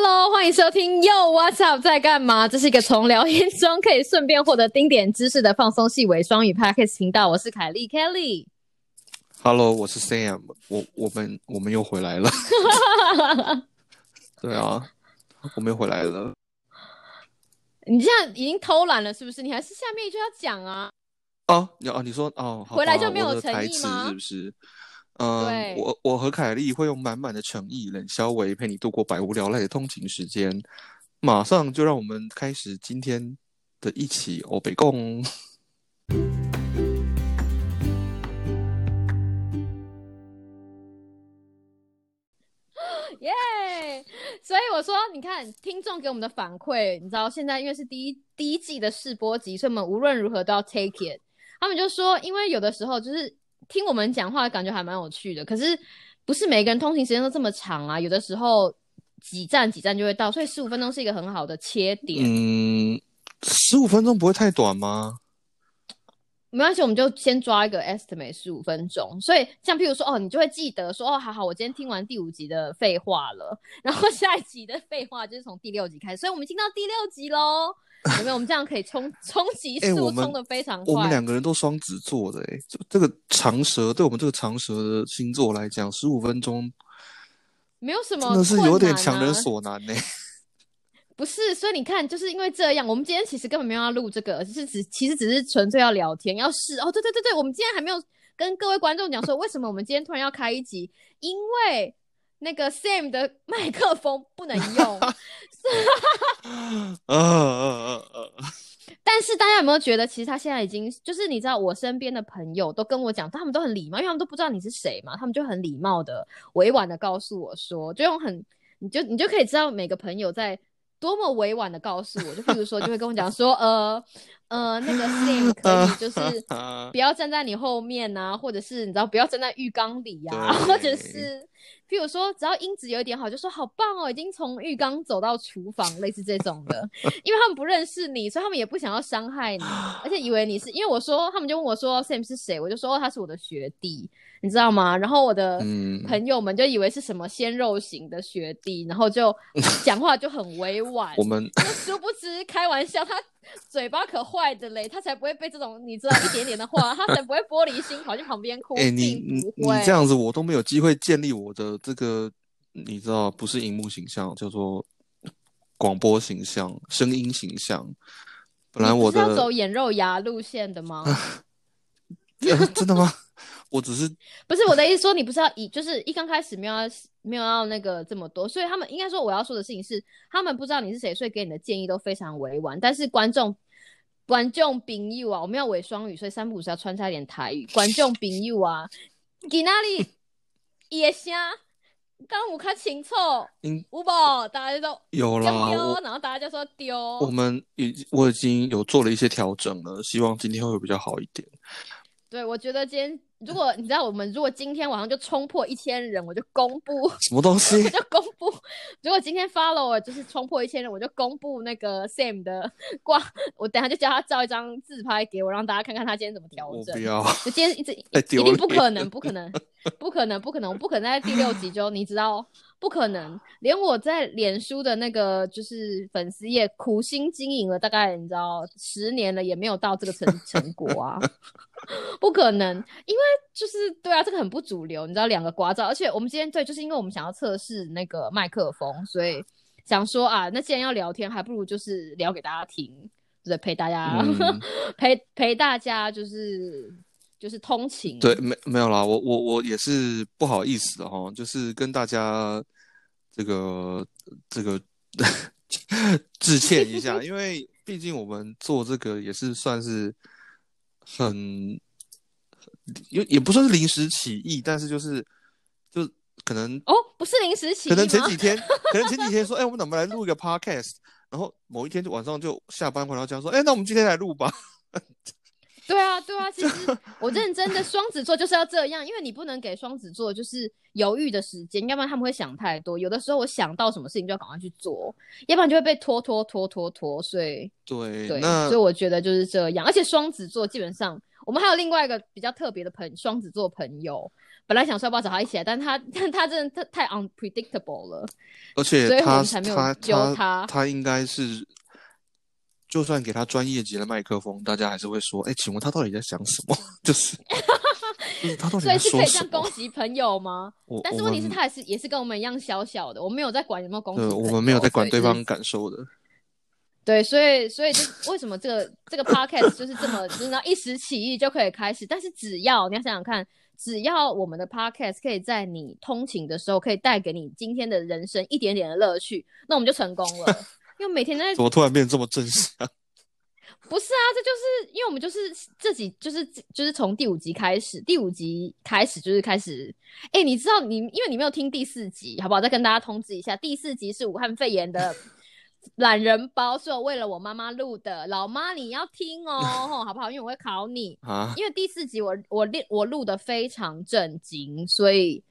Hello，欢迎收听 Yo What's Up 在干嘛？这是一个从聊天中可以顺便获得丁点知识的放松细微双语 Podcast 频道。我是凯莉 Kelly。Hello，我是 Sam，我我们我们又回来了。对啊，我们又回来了。你这样已经偷懒了，是不是？你还是下面一句要讲啊？哦，你哦，你说哦，好吧回来就没有诚意吗是不是？嗯，我我和凯莉会用满满的诚意，冷消维陪你度过百无聊赖的通勤时间。马上就让我们开始今天的一起欧北共。耶、所以我说，你看听众给我们的反馈，你知道现在因为是第一第一季的试播集，所以我们无论如何都要 take it。他们就说，因为有的时候就是听我们讲话，感觉还蛮有趣的，可是不是每个人通勤时间都这么长啊，有的时候几站几站就会到，所以十五分钟是一个很好的切点。嗯，十五分钟不会太短吗？没关系，我们就先抓一个 estimate 十五分钟。所以像譬如说，哦，你就会记得说，哦，好好，我今天听完第五集的废话了，然后 下一集的废话就是从第六集开始，所以我们已经到第六集喽。有没有？我们这样可以冲冲集数哎我们冲的非常快。我们两个人都双子座的，诶，这这个长蛇对我们这个长蛇的星座来讲，十五分钟没有什么、真的是有点啊强人。所难呢。不是，所以你看，就是因为这样，我们今天其实根本没有要录这个，是只其实只是纯粹要聊天，要试哦。对对对对，我们今天还没有跟各位观众讲说，为什么我们今天突然要开一集，因为那个 Sam 的麦克风不能用。呃呃呃呃，但是大家有没有觉得，其实他现在已经就是你知道，我身边的朋友都跟我讲，他们都很礼貌，因为他们都不知道你是谁嘛，他们就很礼貌的、委婉的告诉我说，就用很，你就你就可以知道每个朋友在多么委婉的告诉我，就譬如说，就会跟我讲说，呃呃，那个 Sam 可以就是 不要站在你后面啊、或者是你知道不要站在浴缸里呀、对或者是譬如说只要音质有一点好，就说好棒哦，已经从浴缸走到厨房，类似这种的，因为他们不认识你，所以他们也不想要伤害你，而且以为你是因为我说他们就问我说 Sam 是谁，我就说、哦、他是我的学弟，你知道吗？然后我的嗯朋友们就以为是什么鲜肉型的学弟，然后就 讲话就很委婉，我们殊不知开玩笑，他嘴巴可坏的嘞，他才不会被这种你知道一点点的话，他才不会玻璃心跑去旁边哭，哎、你你。你这样子，我都没有机会建立我的这个，你知道，不是荧幕形象，叫做广播形象、声音形象。本来我的是要走眼肉牙路线的吗？呃真的吗？我只是不是我的意思，说你不是要以就是一刚开始没有要没有要那个这么多，所以他们应该说我要说的事情是，他们不知道你是谁，所以给你的建议都非常委婉。但是观众观众朋友啊，我们要伪双语，所以三不五时要穿插一点台语。观众朋友啊，给哪里也声，刚我看清楚，应有无？大家都有啦，我然后大家就说丢。我们已我已经有做了一些调整了，希望今天会比较好一点。对，我觉得今天如果你知道，我们如果今天晚上就冲破一千人，我就公布。什么东西 我？就公布，如果今天 follow 就是冲破一千人，我就公布那个 Sam 的挂，我等下就叫他照一张自拍给我，让大家看看他今天怎么调整我不。要，就今天一直太一定不可能，不可能，不可能，不可能，我不可能在第六集就你知道，不可能，连我在脸书的那个就是粉丝页苦心经营了大概你知道十年了，也没有到这个成 成果啊，不可能，因为就是对啊，这个很不主流，你知道两个刮照，而且我们今天对，就是因为我们想要测试那个麦克风，所以想说啊，那既然要聊天，还不如就是聊给大家听，对，陪大家、嗯。陪陪大家就是就是通勤，对，没没有啦，我我我也是不好意思的哈，就是跟大家这个这个 致歉一下，因为毕竟我们做这个也是算是很也也不算是临时起意，但是就是就可能哦，不是临时起意可能前几天可能前几天说，哎，我们能不能来录一个 podcast，然后某一天就晚上就下班回到家说，哎，那我们今天来录吧。对啊，对啊，其实我认真的双子座就是要这样，因为你不能给双子座就是犹豫的时间，要不然他们会想太多。有的时候我想到什么事情就要赶快去做，要不然就会被拖拖拖拖拖。所以对，对，那所以我觉得就是这样。而且双子座基本上，我们还有另外一个比较特别的朋双子座朋友，本来想说要不要找他一起来，但他但他真的太太 unpredictable 了，而且所以我他们才没有他揪他他他应该是，就算给他专业级的麦克风，大家还是会说，哎，请问他到底在想什么？就是 就是他到底所以是可以这样说什么攻？击朋友吗？我但是问题是他也是也是跟我们一样小小的，我没有在管有没有攻击对，我们没有在管对方感受的。对，所以所以就为什么这个这个 podcast 就是这么就是那一时起意就可以开始，但是只要你要想想看，只要我们的 podcast 可以在你通勤的时候可以带给你今天的人生一点点的乐趣，那我们就成功了。因为每天在怎么突然变得这么正向？不是啊，这就是因为我们就是这集就是就是从第五集开始，第五集开始就是开始，哎，你知道你因为你没有听第四集，好不好？再跟大家通知一下，第四集是武汉肺炎的 懒人包，是我为了我妈妈录的，老妈你要听哦，吼好不好？因为我会考你，啊，因为第四集我我练我录的非常震惊，所以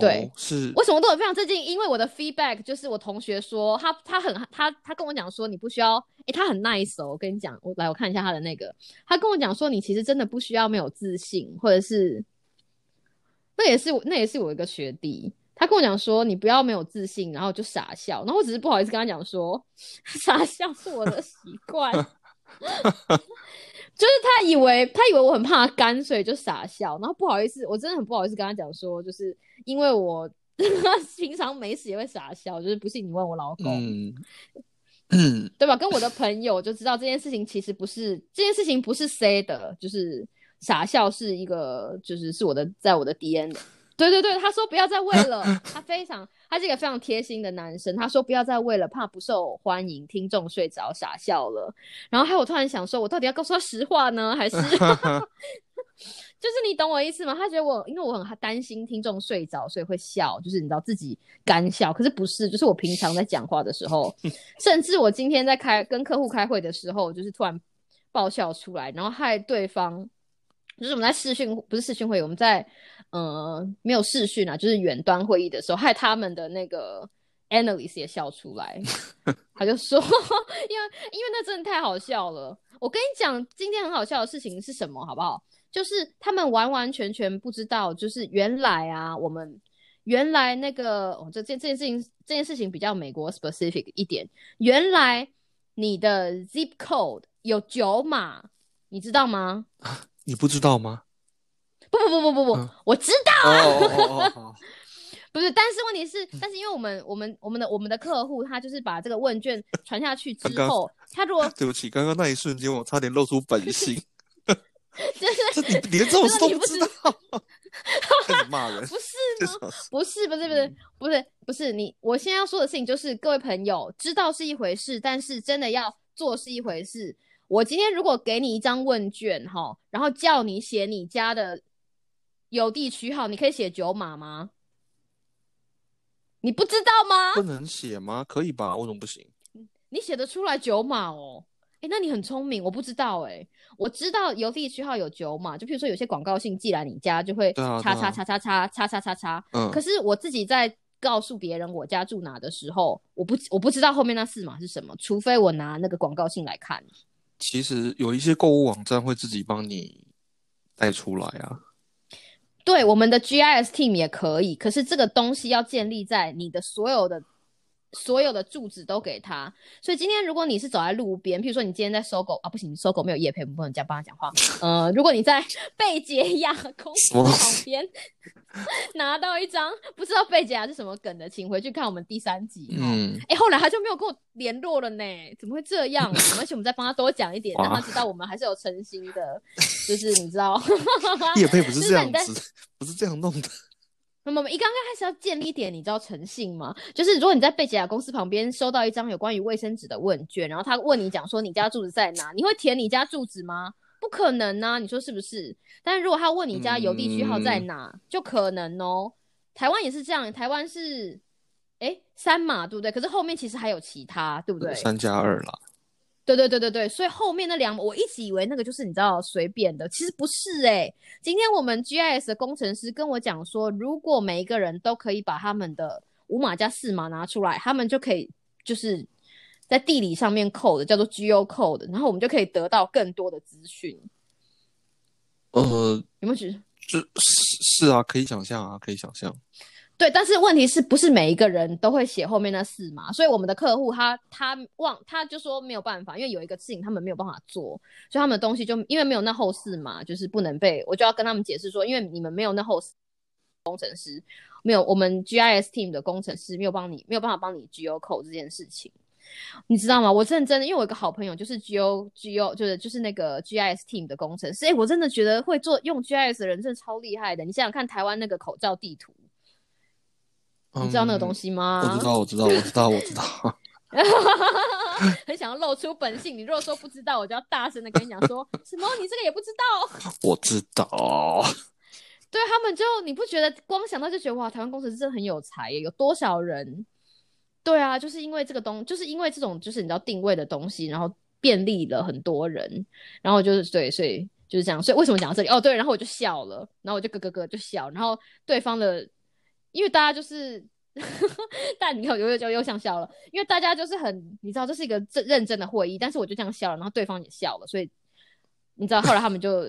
对哦、是为什么对我非常震惊？因为我的 feedback 就是我同学说他他很他他跟我讲说你不需要，诶、他很 nice 哦。我跟你讲，我来我看一下他的那个，他跟我讲说你其实真的不需要没有自信，或者是那也是我那也是我一个学弟，他跟我讲说你不要没有自信，然后就傻笑，然后我只是不好意思跟他讲说 傻笑是我的习惯。就是他以为他以为我很怕干，所以就傻笑。然后不好意思，我真的很不好意思跟他讲说，就是因为我 平常没事也会傻笑，就是不信你问我老公，嗯嗯对吧？跟我的朋友就知道这件事情其实不是这件事情不是 say 的，就是傻笑是一个就是是我的在我的 DNA 的。对对对，他说不要再为了 他非常，他是一个非常贴心的男生。他说不要再为了怕不受欢迎，听众睡着傻笑了。然后还有我突然想说，我到底要告诉他实话呢，还是 就是你懂我意思吗？他觉得我因为我很担心听众睡着，所以会笑，就是你知道自己干笑。可是不是，就是我平常在讲话的时候，甚至我今天在开跟客户开会的时候，就是突然爆笑出来，然后害对方。就是我们在视讯，不是视讯会议，我们在呃没有视讯啊，就是远端会议的时候，害他们的那个 analyst 也笑出来。他就说，因为因为那真的太好笑了。我跟你讲，今天很好笑的事情是什么，好不好？就是他们完完全全不知道，就是原来啊，我们原来那个哦，这这这件事情，这件事情比较美国 specific 一点。原来你的 zip code 有九码，你知道吗？你不知道吗？不不不不不不，嗯我知道，啊哦哦哦，不是，但是问题是，但是因为我们我们我们的我们的客户他就是把这个问卷传下去之刚刚后，他如果对不起，刚刚那一瞬间我差点露出本性。就是这你连这种事都不知道，骂人。不是吗？不是不是不是不是不是你，我现在要说的事情就是，各位朋友知道是一回事，但是真的要做是一回事。我今天如果给你一张问卷哈，然后叫你写你家的邮递区号，你可以写九码吗？你不知道吗？不能写吗？可以吧？为什么不行？你写得出来九码哦？哎，那你很聪明，我不知道哎，我知道邮递区号有九码，就譬如说有些广告信寄来你家就会叉叉叉叉叉叉叉叉叉，嗯，可是我自己在告诉别人我家住哪的时候，我不我不知道后面那四码是什么，除非我拿那个广告信来看。其实有一些购物网站会自己帮你带出来啊。对，我们的 GIS team 也可以，可是这个东西要建立在你的所有的所有的住址都给他。所以今天如果你是走在路边，譬如说你今天在搜狗啊，不行，搜狗没有夜配，我们不能这样帮他讲话。呃，如果你在 贝杰亚公司旁西边拿到一张不知道贝杰亚是什么梗的，请回去看我们第三集。嗯。嗯，哎、后来他就没有跟我联络了呢，怎么会这样？而且我们再帮他多讲一点，哇让他知道我们还是有诚心的，就是你知道，夜配不是这样子，不是这样弄的。那么一刚刚开始要建立一点，你知道诚信吗？就是如果你在贝吉亚公司旁边收到一张有关于卫生纸的问卷，然后他问你讲说你家住址在哪，你会填你家住址吗？不可能啊，你说是不是？但是如果他问你家邮地区号在哪，就可能哦。台湾也是这样，台湾是哎三码对不对？可是后面其实还有其他，对不对？三加二啦，对对对对对，所以后面那两，我一直以为那个就是你知道随便的，其实不是哎、今天我们 GIS 的工程师跟我讲说，如果每一个人都可以把他们的五码加四码拿出来，他们就可以就是在地理上面扣的，叫做 Geo code，然后我们就可以得到更多的资讯。呃，有没有觉得？就是是啊，可以想象啊，可以想象。对，但是问题是不是每一个人都会写后面那四码？所以我们的客户他他忘他就说没有办法，因为有一个事情他们没有办法做，所以他们的东西就因为没有那后四码，就是不能被我就要跟他们解释说，因为你们没有那后四工程师没有我们 GIS team 的工程师没有帮你没有办法帮你 GO 扣这件事情，你知道吗？我认真的，因为我有个好朋友就是 GO GO 就是就是那个 GIS team 的工程师，哎，我真的觉得会做用 GIS 的人真的超厉害的。你想想看，台湾那个口罩地图。你知道那个东西吗？我知道，我知道，我知道，我知道。很想要露出本性。你如果说不知道，我就要大声的跟你讲说什么？你这个也不知道？我知道。对他们就你不觉得光想到就觉得哇，台湾工程师真的很有才耶？有多少人？对啊，就是因为这个东，就是因为这种就是你知道定位的东西，然后便利了很多人。然后就是对，所以就是这样。所以为什么讲到这里？哦，对，然后我就笑了，然后我就咯咯咯就笑，然后对方的。因为大家就是，但你看，我又又又想笑了，因为大家就是很，你知道这是一个认认真的会议，但是我就这样笑了，然后对方也笑了，所以你知道后来他们就，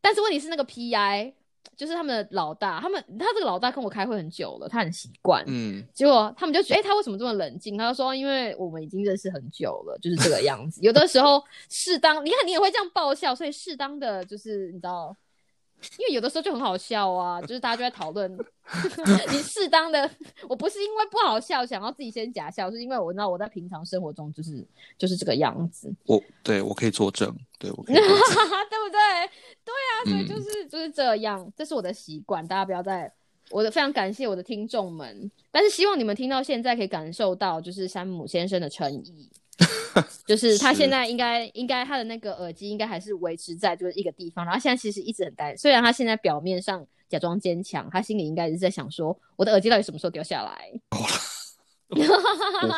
但是问题是那个 PI 就是他们的老大，他们他这个老大跟我开会很久了，他很习惯，嗯，结果他们就觉得，哎，他为什么这么冷静？他就说，因为我们已经认识很久了，就是这个样子。有的时候适当，你看你也会这样爆笑，所以适当的就是你知道。因为有的时候就很好笑啊，就是大家就在讨论，你适当的，我不是因为不好笑想要自己先假笑，是因为我知道我在平常生活中就是就是这个样子。我对我可以作证，对我可以 对不对？对啊，所以就是就是这样，这是我的习惯，大家不要再。我的非常感谢我的听众们，但是希望你们听到现在可以感受到，就是山姆先生的诚意。就是他现在应该应该他的那个耳机应该还是维持在就是一个地方，然后现在其实一直很呆。虽然他现在表面上假装坚强，他心里应该是在想说：我的耳机到底什么时候掉下来？不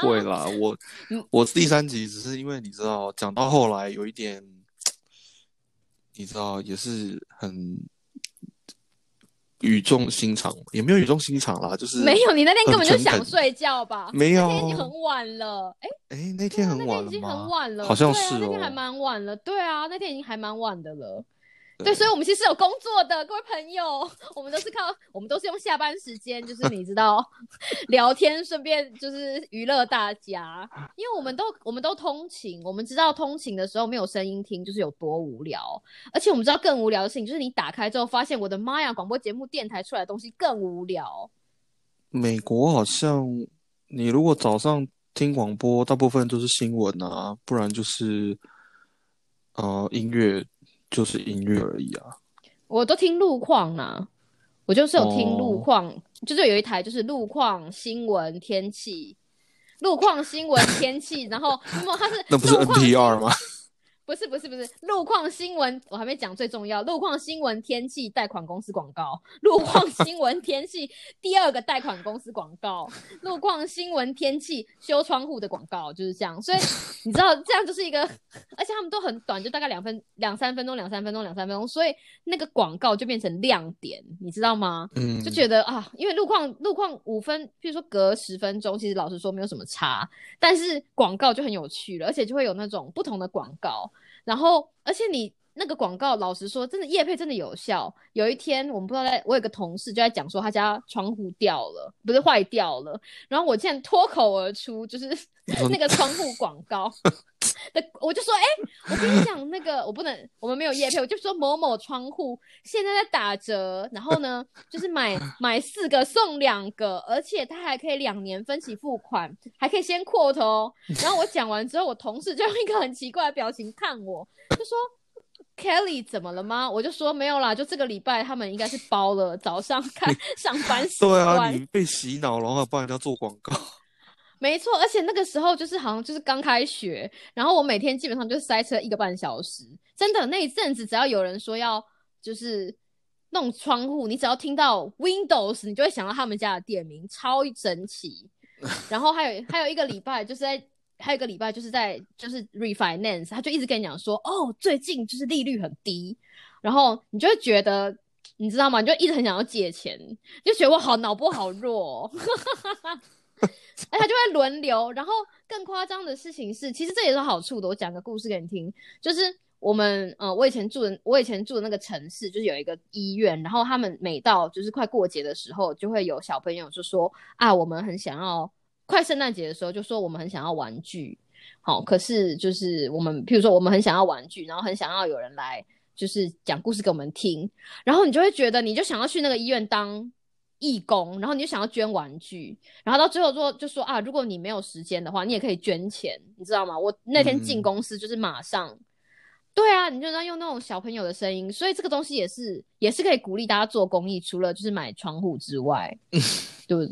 会啦，我 我第三集只是因为你知道讲到后来有一点，你知道也是很。语重心长也没有语重心长啦，就是没有。你那天根本就想睡觉吧？没有，那天已经很晚了。哎哎，那天很晚了吗？很晚了，好像是哦。那天还蛮晚了，对啊，那天已经还蛮晚的了。对，所以，我们其实有工作的，各位朋友，我们都是靠，我们都是用下班时间，就是你知道，聊天，顺便就是娱乐大家，因为我们都，我们都通勤，我们知道通勤的时候没有声音听就是有多无聊，而且我们知道更无聊的事情就是你打开之后发现，我的妈呀，广播节目、电台出来的东西更无聊。美国好像，你如果早上听广播，大部分都是新闻啊，不然就是，呃，音乐。就是音乐而已啊！我都听路况啦，我就是有听路况，就是有一台就是路况新闻天气，路况新闻天气，然后那么它是 那不是 NPR 吗？不是不是不是路况新闻，我还没讲最重要。路况新闻天气贷款公司广告，路况 新闻天气第二个贷款公司广告，路况新闻天气修窗户的广告就是这样。所以你知道这样就是一个，而且他们都很短，就大概两分两三分钟，两三分钟，两三分钟，所以那个广告就变成亮点，你知道吗？嗯，就觉得啊，因为路况路况五分，譬如说隔十分钟，其实老实说没有什么差，但是广告就很有趣了，而且就会有那种不同的广告。然后，而且你那个广告，老实说，真的叶配真的有效。有一天，我们不知道在，我有个同事就在讲说他家窗户掉了，不是坏掉了。然后我竟然脱口而出，就是 那个窗户广告。的我就说，哎，我跟你讲，那个我不能，我们没有叶配，我就说某某窗户现在在打折，然后呢，就是买 买四个送两个，而且它还可以两年分期付款，还可以先扩头。然后我讲完之后，我同事就用一个很奇怪的表情看我，就说：“Kelly 怎么了吗？”我就说：“没有啦，就这个礼拜他们应该是包了早上看上班时对啊，你被洗脑了，然后帮人家做广告。没错，而且那个时候就是好像就是刚开学，然后我每天基本上就塞车一个半小时。真的那一阵子，只要有人说要就是弄窗户，你只要听到 Windows，你就会想到他们家的店名，超神奇。然后还有还有一个礼拜，就是在还有一个礼拜就是在就是 refinance，他就一直跟你讲说，哦，最近就是利率很低，然后你就会觉得，你知道吗？你就一直很想要借钱，就觉得我好脑波好弱。哎，他就会轮流，然后更夸张的事情是，其实这也是好处的。我讲个故事给你听，就是我们呃，我以前住的我以前住的那个城市，就是有一个医院，然后他们每到就是快过节的时候，就会有小朋友就说啊，我们很想要快圣诞节的时候，就说我们很想要玩具。好，可是就是我们，譬如说我们很想要玩具，然后很想要有人来，就是讲故事给我们听，然后你就会觉得，你就想要去那个医院当义工，然后你就想要捐玩具，然后到最后说就说啊，如果你没有时间的话，你也可以捐钱，你知道吗？我那天进公司就是马上。对啊，你就要用那种小朋友的声音，所以这个东西也是也是可以鼓励大家做公益，除了就是买窗户之外，对不对？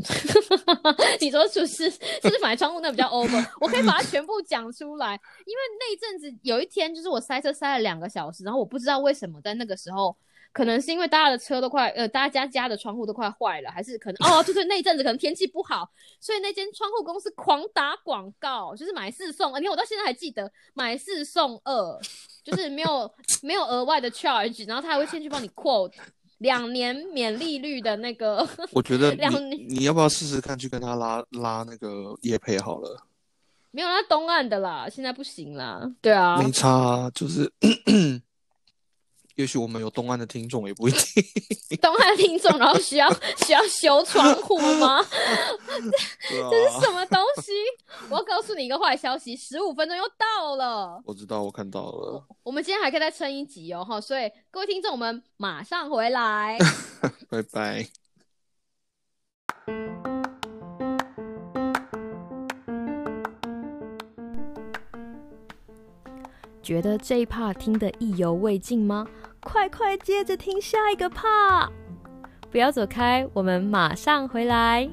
你说是不是？就是买窗户那比较 over，我可以把它全部讲出来，因为那一阵子有一天就是我塞车塞了两个小时，然后我不知道为什么在那个时候。可能是因为大家的车都快，呃，大家家的窗户都快坏了，还是可能哦，就是那一阵子可能天气不好，所以那间窗户公司狂打广告，就是买四送。你看我到现在还记得买四送二，就是没有没有额外的 charge，然后他还会先去帮你 quote 两年免利率的那个。我觉得你你要不要试试看去跟他拉拉那个叶配好了？没有，那东岸的啦，现在不行啦。对啊，没差，啊就是。也许我们有东岸的听众，也不一定。东岸的听众，然后需要 需要修窗户吗？这是什么东西？我要告诉你一个坏消息，十五分钟又到了。我知道，我看到了。我们今天还可以再撑一集哦，哈！所以各位听众，我们马上回来。拜拜。觉得这一 part 听得意犹未尽吗？快快接着听下一个 part，不要走开，我们马上回来。